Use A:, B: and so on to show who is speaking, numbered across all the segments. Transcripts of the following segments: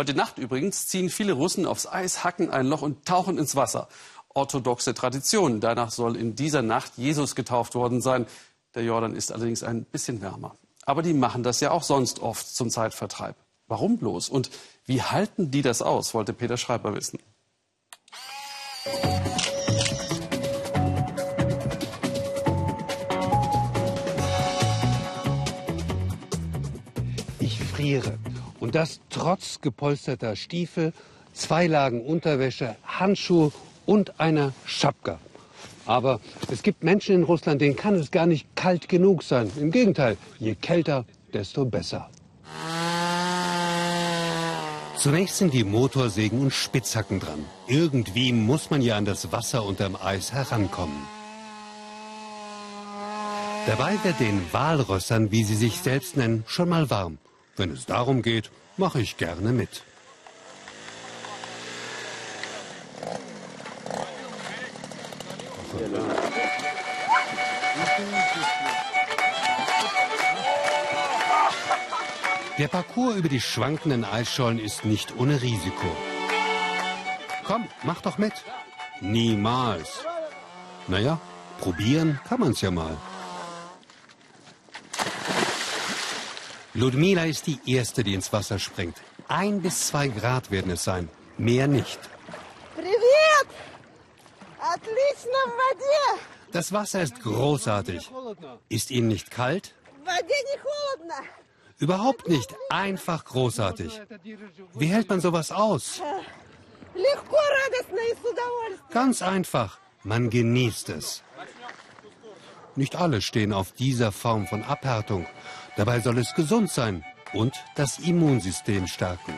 A: Heute Nacht übrigens ziehen viele Russen aufs Eis, hacken ein Loch und tauchen ins Wasser. Orthodoxe Tradition. Danach soll in dieser Nacht Jesus getauft worden sein. Der Jordan ist allerdings ein bisschen wärmer. Aber die machen das ja auch sonst oft zum Zeitvertreib. Warum bloß? Und wie halten die das aus, wollte Peter Schreiber wissen.
B: Ich friere. Und das trotz gepolsterter Stiefel, zwei Lagen Unterwäsche, Handschuhe und einer Schapka. Aber es gibt Menschen in Russland, denen kann es gar nicht kalt genug sein. Im Gegenteil, je kälter, desto besser. Zunächst sind die Motorsägen und Spitzhacken dran. Irgendwie muss man ja an das Wasser unterm Eis herankommen. Dabei wird den Walrössern, wie sie sich selbst nennen, schon mal warm. Wenn es darum geht, mache ich gerne mit. Der Parcours über die schwankenden Eisschollen ist nicht ohne Risiko. Komm, mach doch mit. Niemals. Naja, probieren kann man's ja mal. Ludmila ist die Erste, die ins Wasser springt. Ein bis zwei Grad werden es sein, mehr nicht.
C: Привет! Отлично в воде!
B: Das Wasser ist großartig. Ist Ihnen nicht kalt?
C: В воде не холодно.
B: Überhaupt nicht. Einfach großartig. Wie hält man sowas aus?
C: Легко, радостно и с удовольствием.
B: Ganz einfach. Man genießt es. Nicht alle stehen auf dieser Form von Abhärtung. Dabei soll es gesund sein und das Immunsystem stärken.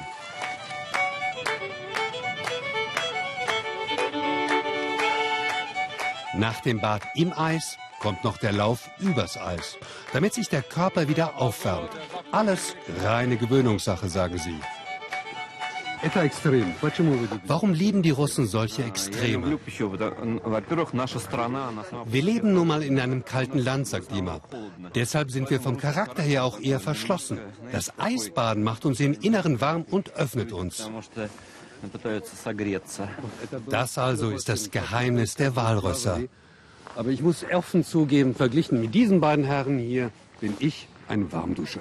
B: Nach dem Bad im Eis kommt noch der Lauf übers Eis, damit sich der Körper wieder aufwärmt. Alles reine Gewöhnungssache, sagen sie. Warum lieben die Russen solche Extreme? Wir leben nun mal in einem kalten Land, sagt Dima. Deshalb sind wir vom Charakter her auch eher verschlossen. Das Eisbaden macht uns im Inneren warm und öffnet uns. Das also ist das Geheimnis der Walrösser. Aber ich muss offen zugeben, verglichen mit diesen beiden Herren hier bin ich ein Warmduscher.